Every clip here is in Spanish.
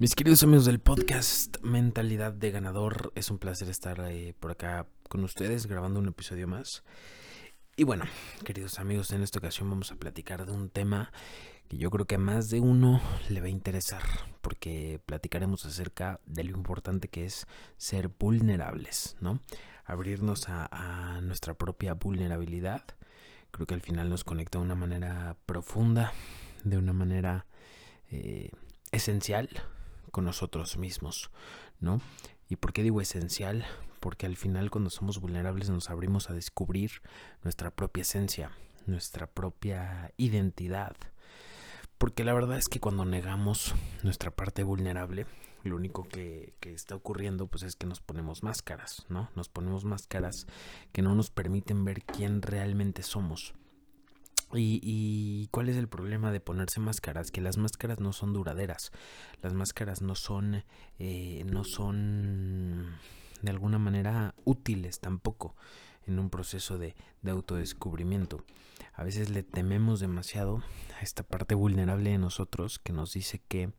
Mis queridos amigos del podcast Mentalidad de Ganador, es un placer estar eh, por acá con ustedes grabando un episodio más. Y bueno, queridos amigos, en esta ocasión vamos a platicar de un tema que yo creo que a más de uno le va a interesar, porque platicaremos acerca de lo importante que es ser vulnerables, ¿no? Abrirnos a, nuestra propia vulnerabilidad. Creo que al final nos conecta de una manera profunda, de una manera eh, esencial con nosotros mismos, ¿no? ¿Y por qué digo esencial? Porque al final cuando somos vulnerables nos abrimos a descubrir nuestra propia esencia, nuestra propia identidad. Porque la verdad es que cuando negamos nuestra parte vulnerable, lo único que, que, está ocurriendo pues es que nos ponemos máscaras, ¿no? Nos ponemos máscaras que no nos permiten ver quién realmente somos. Y, cuál es el problema de ponerse máscaras? Que las máscaras no son duraderas. Las máscaras no son, eh, no son de alguna manera útiles tampoco en un proceso de, de autodescubrimiento. A veces le tememos demasiado a esta parte vulnerable de nosotros que nos dice que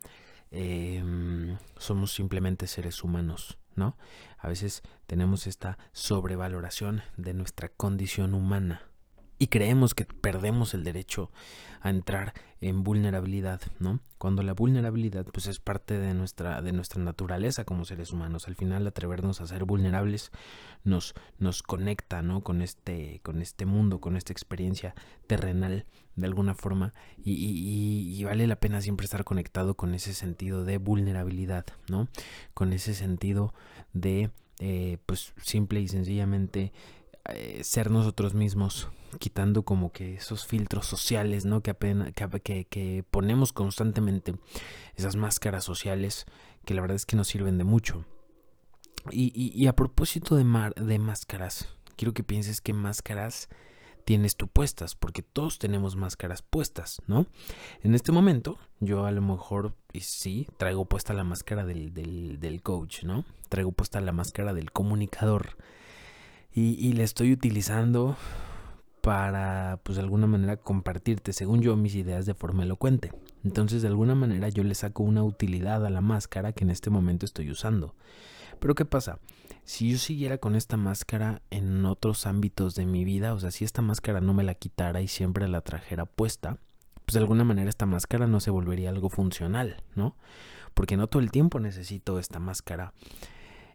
em, somos simplemente seres humanos, ¿no? A veces tenemos esta sobrevaloración de nuestra condición humana y creemos que perdemos el derecho a entrar en vulnerabilidad, ¿no? Cuando la vulnerabilidad pues es parte de nuestra de nuestra naturaleza como seres humanos. Al final atrevernos a ser vulnerables nos nos conecta, ¿no? Con este con este mundo, con esta experiencia terrenal de alguna forma y, y, vale la pena siempre estar conectado con ese sentido de vulnerabilidad, ¿no? Con ese sentido de eh, pues simple y sencillamente eh, ser nosotros mismos, quitando como que esos filtros sociales, ¿no? Que, apenas, que, que, ponemos constantemente, esas máscaras sociales que la verdad es que nos sirven de mucho. Y, y, a propósito de, mar, de máscaras, quiero que pienses qué máscaras tienes tú puestas, porque todos tenemos máscaras puestas, ¿no? En este momento, yo a lo mejor, sí, traigo puesta la máscara del, del, del coach, ¿no? Traigo puesta la máscara del comunicador y, y la estoy utilizando para, pues de alguna manera, compartirte, según yo, mis ideas de forma elocuente. Entonces, de alguna manera, yo le saco una utilidad a la máscara que en este momento estoy usando. Pero, ¿qué pasa? Si yo siguiera con esta máscara en otros ámbitos de mi vida, o sea, si esta máscara no me la quitara y siempre la trajera puesta, pues de alguna manera esta máscara no se volvería algo funcional, ¿no? Porque no todo el tiempo necesito esta máscara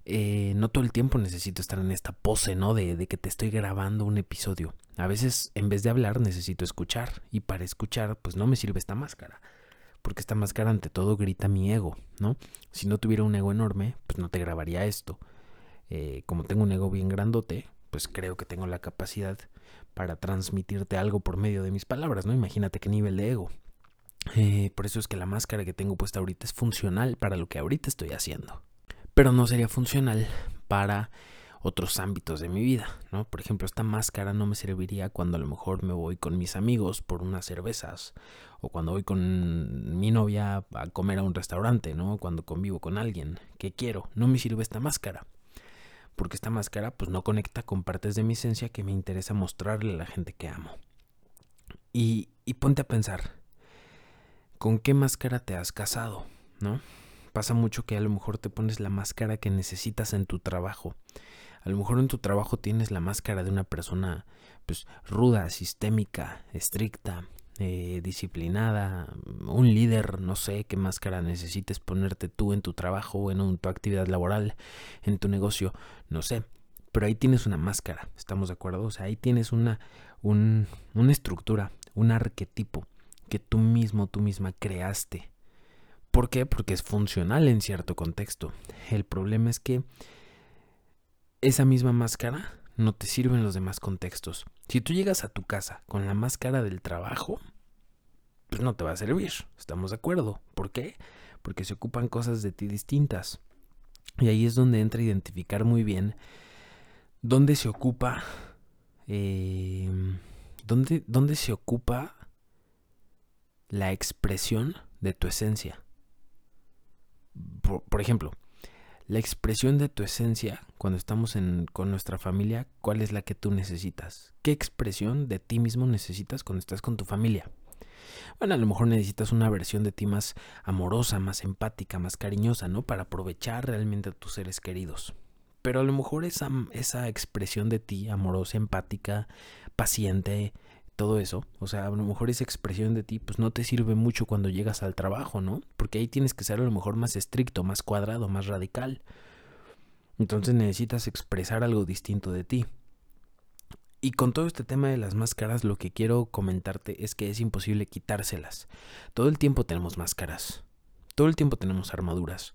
eh, no todo el tiempo necesito estar en esta pose, ¿no? De, que te estoy grabando un episodio. A veces, en vez de hablar, necesito escuchar. Y para escuchar, pues no me sirve esta máscara. Porque esta máscara ante todo grita mi ego, ¿no? Si no tuviera un ego enorme, pues no te grabaría esto. Eh, como tengo un ego bien grandote, pues creo que tengo la capacidad para transmitirte algo por medio de mis palabras, ¿no? Imagínate qué nivel de ego. Eh, por eso es que la máscara que tengo puesta ahorita es funcional para lo que ahorita estoy haciendo pero no sería funcional para otros ámbitos de mi vida, ¿no? Por ejemplo, esta máscara no me serviría cuando a lo mejor me voy con mis amigos por unas cervezas o cuando voy con mi novia a comer a un restaurante, ¿no? Cuando convivo con alguien que quiero, no me sirve esta máscara. Porque esta máscara pues no conecta con partes de mi esencia que me interesa mostrarle a la gente que amo. Y, y ponte a pensar, ¿con qué máscara te has casado? ¿No? Pasa mucho que a lo mejor te pones la máscara que necesitas en tu trabajo. A lo mejor en tu trabajo tienes la máscara de una persona pues ruda, sistémica, estricta, eh, disciplinada, un líder, no sé qué máscara necesites ponerte tú en tu trabajo en tu actividad laboral, en tu negocio, no sé. Pero ahí tienes una máscara, ¿estamos de acuerdo? O sea, ahí tienes una, un, una estructura, un arquetipo que tú mismo, tú misma creaste ¿Por qué? Porque es funcional en cierto contexto. El problema es que esa misma máscara no te sirve en los demás contextos. Si tú llegas a tu casa con la máscara del trabajo, pues no te va a servir. ¿Estamos de acuerdo? ¿Por qué? Porque se ocupan cosas de ti distintas. Y ahí es donde entra a identificar muy bien dónde se ocupa. Eh, dónde, dónde se ocupa la expresión de tu esencia por, ejemplo, la expresión de tu esencia cuando estamos con nuestra familia, ¿cuál es la que tú necesitas? ¿Qué expresión de ti mismo necesitas cuando estás con tu familia? Bueno, a lo mejor necesitas una versión de ti más amorosa, más empática, más cariñosa, ¿no? Para aprovechar realmente a tus seres queridos. Pero a lo mejor esa, esa expresión de ti, amorosa, empática, paciente, todo eso, o sea, a lo mejor esa expresión de ti, pues no te sirve mucho cuando llegas al trabajo, ¿no? Porque ahí tienes que ser a lo mejor más estricto, más cuadrado, más radical. Entonces necesitas expresar algo distinto de ti. Y con todo este tema de las máscaras, lo que quiero comentarte es que es imposible quitárselas. Todo el tiempo tenemos máscaras. Todo el tiempo tenemos armaduras.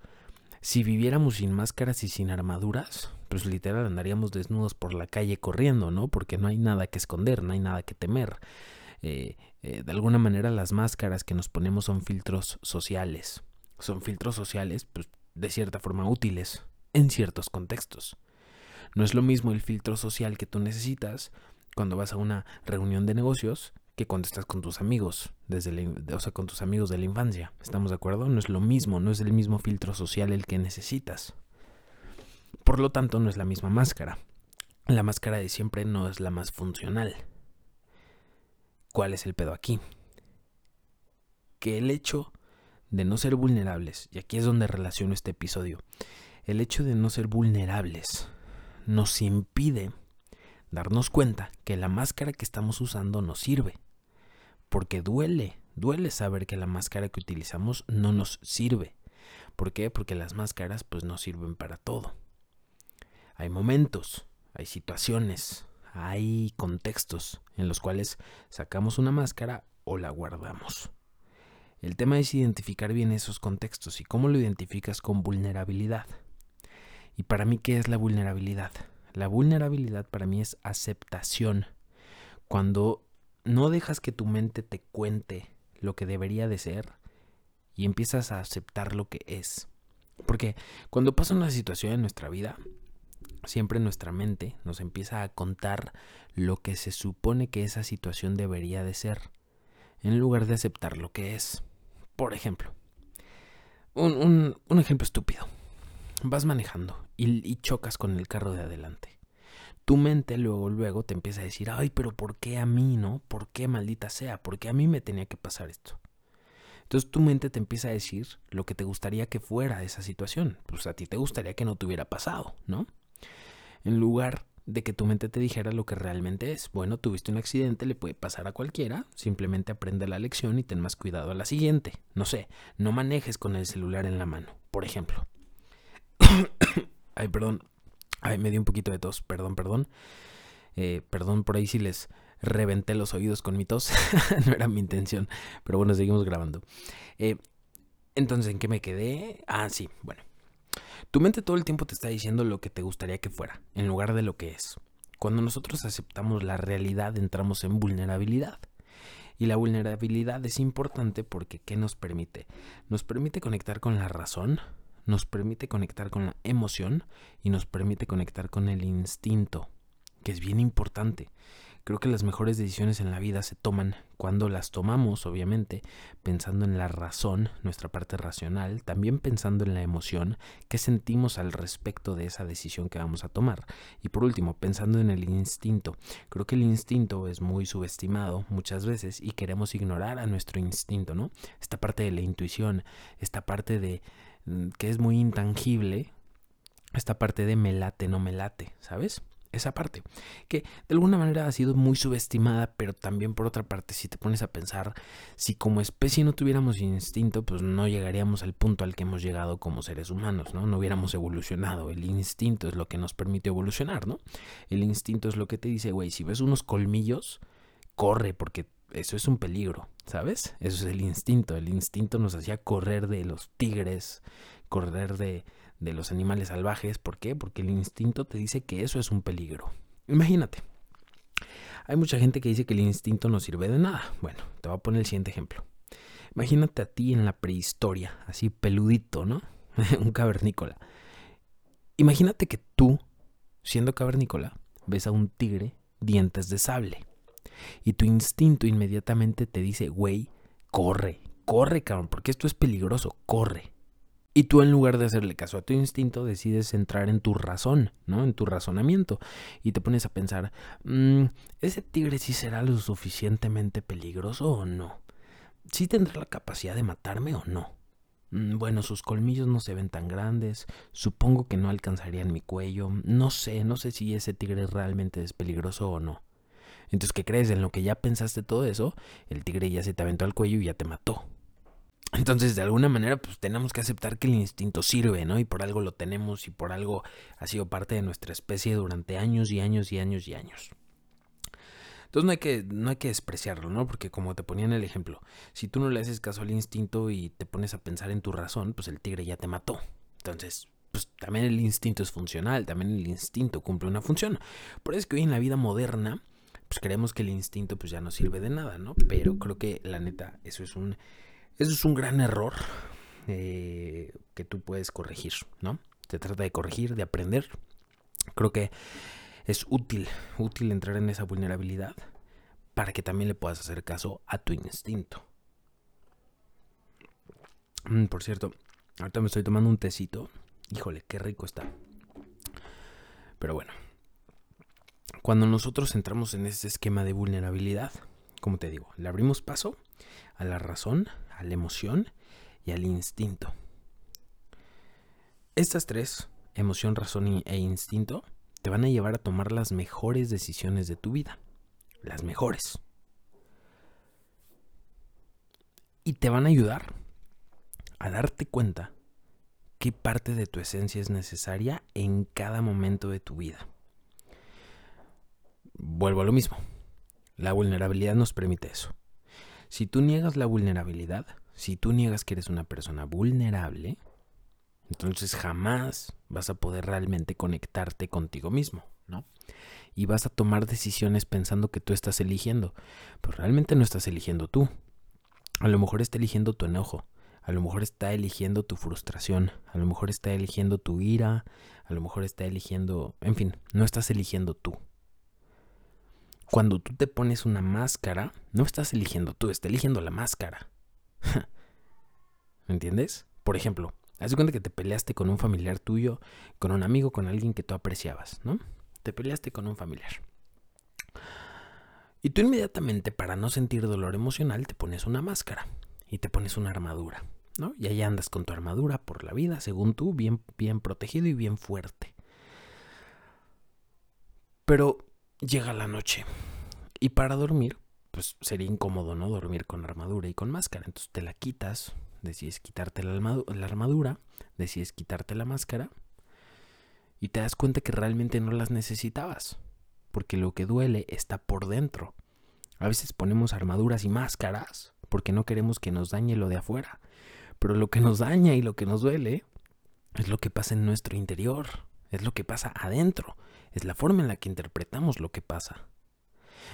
Si viviéramos sin máscaras y sin armaduras, pues literal andaríamos desnudos por la calle corriendo, ¿no? Porque no hay nada que esconder, no hay nada que temer. Eh, eh, de alguna manera las máscaras que nos ponemos son filtros sociales. Son filtros sociales, pues, de cierta forma útiles en ciertos contextos. No es lo mismo el filtro social que tú necesitas cuando vas a una reunión de negocios que cuando estás con tus amigos, desde o sea, con tus amigos de la infancia. ¿Estamos de acuerdo? No es lo mismo, no es el mismo filtro social el que necesitas. Por lo tanto, no es la misma máscara. La máscara de siempre no es la más funcional. ¿Cuál es el pedo aquí? Que el hecho de no ser vulnerables, y aquí es donde relaciono este episodio, el hecho de no ser vulnerables nos impide darnos cuenta que la máscara que estamos usando no sirve. Porque duele, duele saber que la máscara que utilizamos no nos sirve. ¿Por qué? Porque las máscaras pues no sirven para todo. Hay momentos, hay situaciones, hay contextos en los cuales sacamos una máscara o la guardamos. El tema es identificar bien esos contextos y cómo lo identificas con vulnerabilidad. Y para mí, ¿qué es la vulnerabilidad? La vulnerabilidad para mí es aceptación. Cuando no dejas que tu mente te cuente lo que debería de ser y empiezas a aceptar lo que es. Porque cuando pasa una situación en nuestra vida, siempre nuestra mente nos empieza a contar lo que se supone que esa situación debería de ser, en lugar de aceptar lo que es. Por ejemplo, un, ejemplo estúpido. Vas manejando y, y, chocas con el carro de adelante. Tu mente luego, luego te empieza a decir, ay, pero ¿por qué a mí, no? ¿Por qué maldita sea? ¿Por qué a mí me tenía que pasar esto? Entonces tu mente te empieza a decir lo que te gustaría que fuera esa situación. Pues a ti te gustaría que no te hubiera pasado, ¿no? En lugar de que tu mente te dijera lo que realmente es. Bueno, tuviste un accidente, le puede pasar a cualquiera, simplemente aprende la lección y ten más cuidado a la siguiente. No sé, no manejes con el celular en la mano, por ejemplo. Ay, perdón. Ay, me dio un poquito de tos, perdón, perdón. Eh, perdón por ahí si les reventé los oídos con mi tos. no era mi intención. Pero bueno, seguimos grabando. Eh, entonces, ¿en qué me quedé? Ah, sí, bueno. Tu mente todo el tiempo te está diciendo lo que te gustaría que fuera, en lugar de lo que es. Cuando nosotros aceptamos la realidad entramos en vulnerabilidad. Y la vulnerabilidad es importante porque ¿qué nos permite? Nos permite conectar con la razón, nos permite conectar con la emoción y nos permite conectar con el instinto, que es bien importante. Creo que las mejores decisiones en la vida se toman cuando las tomamos, obviamente, pensando en la razón, nuestra parte racional, también pensando en la emoción, qué sentimos al respecto de esa decisión que vamos a tomar. Y por último, pensando en el instinto. Creo que el instinto es muy subestimado muchas veces y queremos ignorar a nuestro instinto, ¿no? Esta parte de la intuición, esta parte de mm, que es muy intangible, esta parte de me late, no me late, ¿sabes? Esa parte, que de alguna manera ha sido muy subestimada, pero también por otra parte, si te pones a pensar, si como especie no tuviéramos instinto, pues no llegaríamos al punto al que hemos llegado como seres humanos, ¿no? No hubiéramos evolucionado. El instinto es lo que nos permite evolucionar, ¿no? El instinto es lo que te dice, güey, si ves unos colmillos, corre, porque eso es un peligro, ¿sabes? Eso es el instinto. El instinto nos hacía correr de los tigres, correr de de los animales salvajes. ¿Por qué? Porque el instinto te dice que eso es un peligro. Imagínate. Hay mucha gente que dice que el instinto no sirve de nada. Bueno, te voy a poner el siguiente ejemplo. Imagínate a ti en la prehistoria, así peludito, ¿no? un cavernícola. Imagínate que tú, siendo cavernícola, ves a un tigre dientes de sable. Y tu instinto inmediatamente te dice, güey, corre, corre, cabrón, porque esto es peligroso, corre. Y tú en lugar de hacerle caso a tu instinto, decides entrar en tu razón, ¿no? En tu razonamiento. Y te pones a pensar, mm, ¿ese tigre sí será lo suficientemente peligroso o no? ¿sí tendrá la capacidad de matarme o no? Mm, bueno, sus colmillos no se ven tan grandes, supongo que no alcanzarían mi cuello, no sé, no sé si ese tigre realmente es peligroso o no. Entonces, ¿qué crees? En lo que ya pensaste todo eso, el tigre ya se te aventó al cuello y ya te mató. Entonces, de alguna manera, pues tenemos que aceptar que el instinto sirve, ¿no? Y por algo lo tenemos y por algo ha sido parte de nuestra especie durante años y años y años y años. Entonces no hay que, no hay que despreciarlo, ¿no? Porque como te ponía en el ejemplo, si tú no le haces caso al instinto y te pones a pensar en tu razón, pues el tigre ya te mató. Entonces, pues también el instinto es funcional, también el instinto cumple una función. Por eso es que hoy en la vida moderna, pues creemos que el instinto pues ya no sirve de nada, ¿no? Pero creo que la neta, eso es un, eso es un gran error eh, que tú puedes corregir, ¿no? Se trata de corregir, de aprender. Creo que es útil, útil entrar en esa vulnerabilidad para que también le puedas hacer caso a tu instinto. Mm, por cierto, ahorita me estoy tomando un tecito. Híjole, qué rico está. Pero bueno, cuando nosotros entramos en ese esquema de vulnerabilidad, como te digo, le abrimos paso a la razón, a la emoción y al instinto. Estas tres, emoción, razón e instinto, te van a llevar a tomar las mejores decisiones de tu vida. Las mejores. Y te van a ayudar a darte cuenta qué parte de tu esencia es necesaria en cada momento de tu vida. Vuelvo a lo mismo. La vulnerabilidad nos permite eso. Si tú niegas la vulnerabilidad, si tú niegas que eres una persona vulnerable, entonces jamás vas a poder realmente conectarte contigo mismo, ¿no? Y vas a tomar decisiones pensando que tú estás eligiendo, pero realmente no estás eligiendo tú. A lo mejor está eligiendo tu enojo, a lo mejor está eligiendo tu frustración, a lo mejor está eligiendo tu ira, a lo mejor está eligiendo, en fin, no estás eligiendo tú. Cuando tú te pones una máscara, no estás eligiendo tú, estás eligiendo la máscara. ¿Me entiendes? Por ejemplo, Haz de cuenta que te peleaste con un familiar tuyo, con un amigo, con alguien que tú apreciabas, ¿no? Te peleaste con un familiar. Y tú inmediatamente, para no sentir dolor emocional, te pones una máscara y te pones una armadura, ¿no? Y ahí andas con tu armadura por la vida, según tú, bien, bien protegido y bien fuerte. Pero llega la noche y para dormir, pues sería incómodo, ¿no? Dormir con armadura y con máscara. Entonces te la quitas, decides quitarte la, armadura, decides quitarte la máscara y te das cuenta que realmente no las necesitabas, porque lo que duele está por dentro. A veces ponemos armaduras y máscaras porque no queremos que nos dañe lo de afuera, pero lo que nos daña y lo que nos duele es lo que pasa en nuestro interior, es lo que pasa adentro, es la forma en la que interpretamos lo que pasa.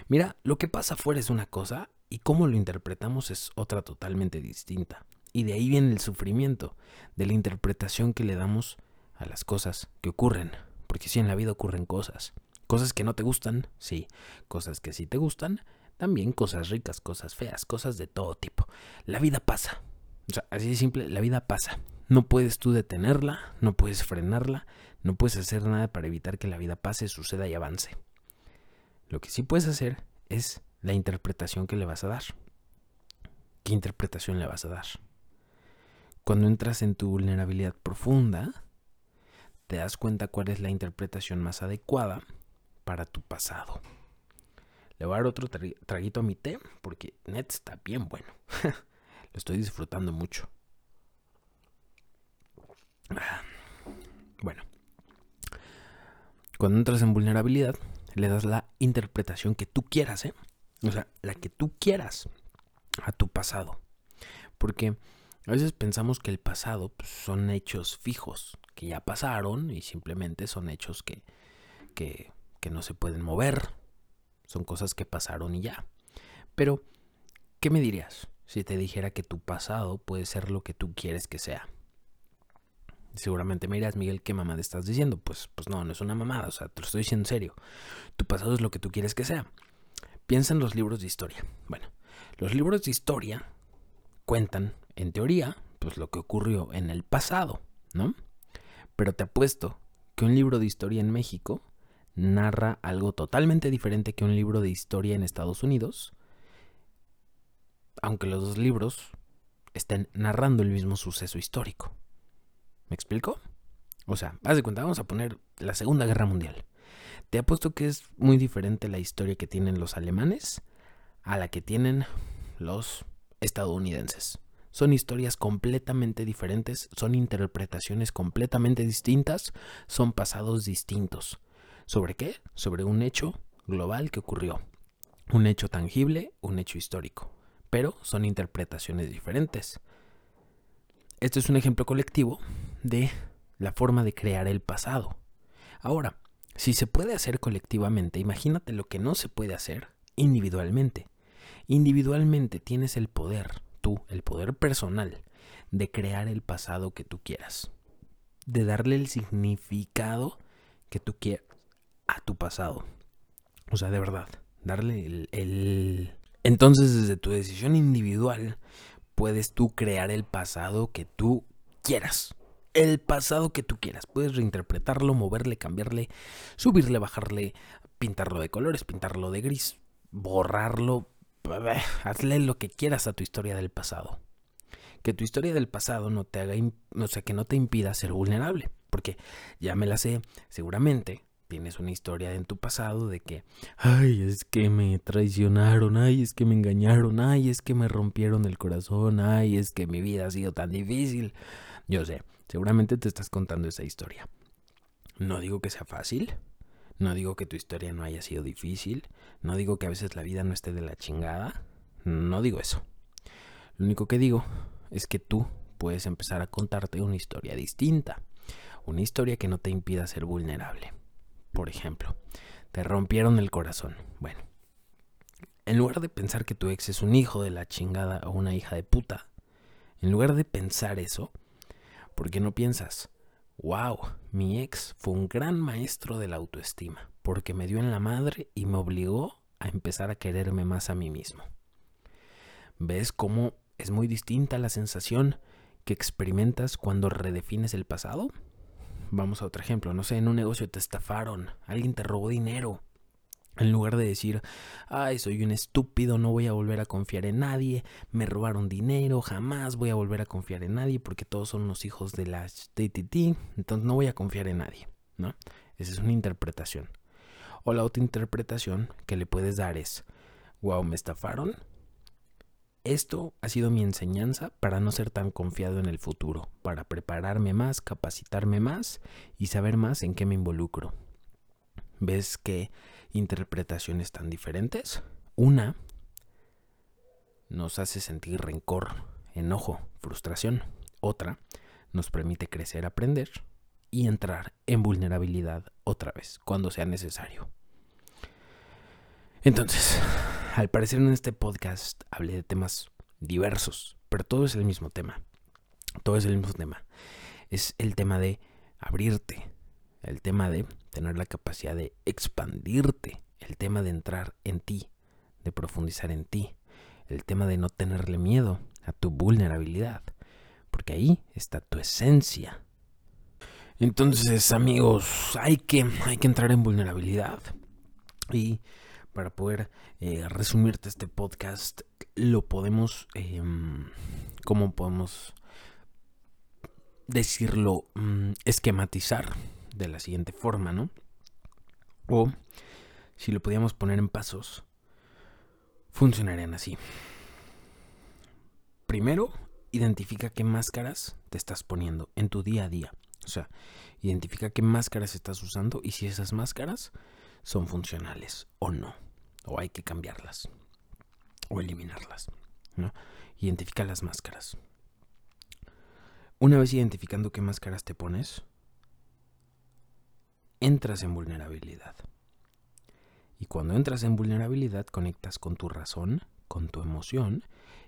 Mira, lo que pasa afuera es una cosa y cómo lo interpretamos es otra totalmente distinta. Y de ahí viene el sufrimiento, de la interpretación que le damos a las cosas que ocurren. Porque si en la vida ocurren cosas. Cosas que no te gustan, sí. Cosas que sí te gustan, también cosas ricas, cosas feas, cosas de todo tipo. La vida pasa. O sea, así de simple, la vida pasa. No puedes tú detenerla, no puedes frenarla, no puedes hacer nada para evitar que la vida pase, suceda y avance. Lo que sí puedes hacer es la interpretación que le vas a dar. ¿Qué interpretación le vas a dar? Cuando entras en tu vulnerabilidad profunda, te das cuenta cuál es la interpretación más adecuada para tu pasado. Le voy a dar otro traguito a mi té porque net está bien bueno. Lo estoy disfrutando mucho. Bueno, cuando entras en vulnerabilidad, le das la interpretación que tú quieras, ¿eh? O sea, la que tú quieras a tu pasado. Porque a veces pensamos que el pasado pues, son hechos fijos, que ya pasaron y simplemente son hechos que, que, que no se pueden mover. Son cosas que pasaron y ya. Pero, ¿qué me dirías si te dijera que tu pasado puede ser lo que tú quieres que sea? Seguramente me dirás, Miguel, ¿qué mamada estás diciendo? Pues, pues no, no es una mamada, o sea, te lo estoy diciendo en serio. Tu pasado es lo que tú quieres que sea. Piensa en los libros de historia. Bueno, los libros de historia cuentan en teoría, pues lo que ocurrió en el pasado, ¿no? Pero te apuesto que un libro de historia en México narra algo totalmente diferente que un libro de historia en Estados Unidos aunque los dos libros estén narrando el mismo suceso histórico. ¿Me explico? O sea, haz de cuenta, vamos a poner la Segunda Guerra Mundial. Te apuesto que es muy diferente la historia que tienen los alemanes a la que tienen los estadounidenses. Son historias completamente diferentes, son interpretaciones completamente distintas, son pasados distintos. ¿Sobre qué? Sobre un hecho global que ocurrió. Un hecho tangible, un hecho histórico. Pero son interpretaciones diferentes. Este es un ejemplo colectivo de la forma de crear el pasado. Ahora, si se puede hacer colectivamente, imagínate lo que no se puede hacer individualmente. Individualmente tienes el poder, tú, el poder personal, de crear el pasado que tú quieras. De darle el significado que tú quieras a tu pasado. O sea, de verdad, darle el, el... Entonces, desde tu decisión individual, puedes tú crear el pasado que tú quieras el pasado que tú quieras. Puedes reinterpretarlo, moverle, cambiarle, subirle, bajarle, pintarlo de colores, pintarlo de gris, borrarlo. Hazle lo que quieras a tu historia del pasado. Que tu historia del pasado no te haga, o sea, que no te impida ser vulnerable. Porque ya me la sé, seguramente tienes una historia en tu pasado de que, ay, es que me traicionaron, ay, es que me engañaron, ay, es que me rompieron el corazón, ay, es que mi vida ha sido tan difícil. Yo sé, Seguramente te estás contando esa historia. No digo que sea fácil, no digo que tu historia no haya sido difícil, no digo que a veces la vida no esté de la chingada, no digo eso. Lo único que digo es que tú puedes empezar a contarte una historia distinta, una historia que no te impida ser vulnerable. Por ejemplo, te rompieron el corazón. Bueno, en lugar de pensar que tu ex es un hijo de la chingada o una hija de puta, en lugar de pensar eso, ¿Por qué no piensas? Wow, mi ex fue un gran maestro de la autoestima, porque me dio en la madre y me obligó a empezar a quererme más a mí mismo. ¿Ves cómo es muy distinta la sensación que experimentas cuando redefines el pasado? Vamos a otro ejemplo, no sé, en un negocio te estafaron, alguien te robó dinero, en lugar de decir, ay, soy un estúpido, no voy a volver a confiar en nadie, me robaron dinero, jamás voy a volver a confiar en nadie porque todos son los hijos de la TTT, entonces no voy a confiar en nadie, ¿no? Esa es una interpretación. O la otra interpretación que le puedes dar es, wow, me estafaron. Esto ha sido mi enseñanza para no ser tan confiado en el futuro, para prepararme más, capacitarme más y saber más en qué me involucro. ¿Ves que interpretaciones tan diferentes. Una nos hace sentir rencor, enojo, frustración. Otra nos permite crecer, aprender y entrar en vulnerabilidad otra vez, cuando sea necesario. Entonces, al parecer en este podcast hablé de temas diversos, pero todo es el mismo tema. Todo es el mismo tema. Es el tema de abrirte, el tema de tener la capacidad de expandirte, el tema de entrar en ti, de profundizar en ti, el tema de no tenerle miedo a tu vulnerabilidad, porque ahí está tu esencia. Entonces, amigos, hay que, hay que entrar en vulnerabilidad. Y para poder eh, resumirte este podcast, lo podemos, eh, ¿cómo podemos decirlo? Mm, esquematizar de la siguiente forma, ¿no? O si lo podíamos poner en pasos, funcionarían así. Primero, identifica qué máscaras te estás poniendo en tu día a día. O sea, identifica qué máscaras estás usando y si esas máscaras son funcionales o no. O hay que cambiarlas. O eliminarlas. ¿no? Identifica las máscaras. Una vez identificando qué máscaras te pones, entras en vulnerabilidad. Y cuando entras en vulnerabilidad conectas con tu razón, con tu emoción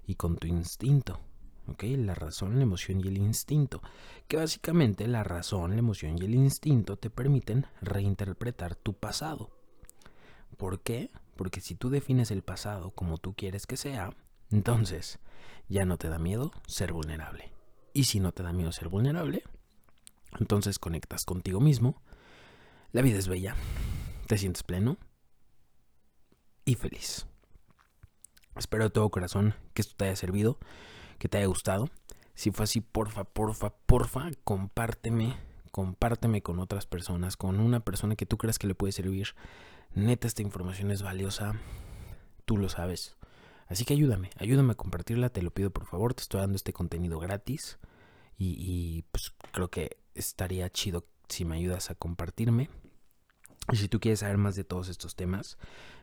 y con tu instinto. ¿Ok? La razón, la emoción y el instinto. Que básicamente la razón, la emoción y el instinto te permiten reinterpretar tu pasado. ¿Por qué? Porque si tú defines el pasado como tú quieres que sea, entonces ya no te da miedo ser vulnerable. Y si no te da miedo ser vulnerable, entonces conectas contigo mismo la vida es bella. Te sientes pleno y feliz. Espero de todo corazón que esto te haya servido, que te haya gustado. Si fue así, porfa, porfa, porfa, compárteme, compárteme con otras personas, con una persona que tú creas que le puede servir. Neta, esta información es valiosa, tú lo sabes. Así que ayúdame, ayúdame a compartirla, te lo pido por favor, te estoy dando este contenido gratis y, pues creo que estaría chido si me ayudas a compartirme. Y si tú quieres saber más de todos estos temas,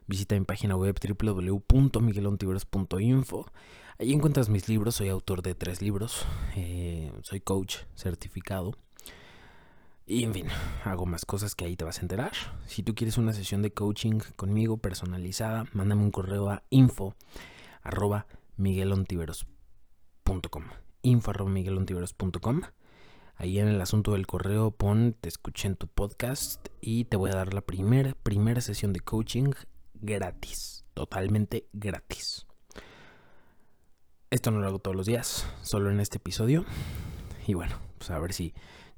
visita mi página web www.miguelontiveros.info. Ahí encuentras mis libros, soy autor de tres libros, eh, soy coach certificado. Y en fin, hago más cosas que ahí te vas a enterar. Si tú quieres una sesión de coaching conmigo personalizada, mándame un correo a info arroba miguelontiveros.com info arroba miguelontiveros.com Ahí en el asunto del correo pon, te escuché en tu podcast y te voy a dar la primera, primera sesión de coaching gratis, totalmente gratis. Esto no lo hago todos los días, solo en este episodio. Y bueno, pues a ver si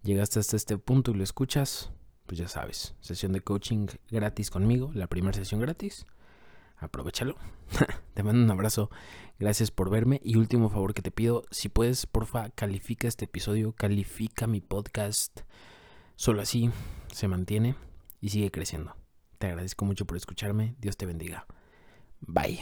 llegaste hasta este punto y lo escuchas, pues ya sabes, sesión de coaching gratis conmigo, la primera sesión gratis aprovechalo. te mando un abrazo. Gracias por verme. Y último favor que te pido, si puedes, porfa, califica este episodio, califica mi podcast. Solo así se mantiene y sigue creciendo. Te agradezco mucho por escucharme. Dios te bendiga. Bye.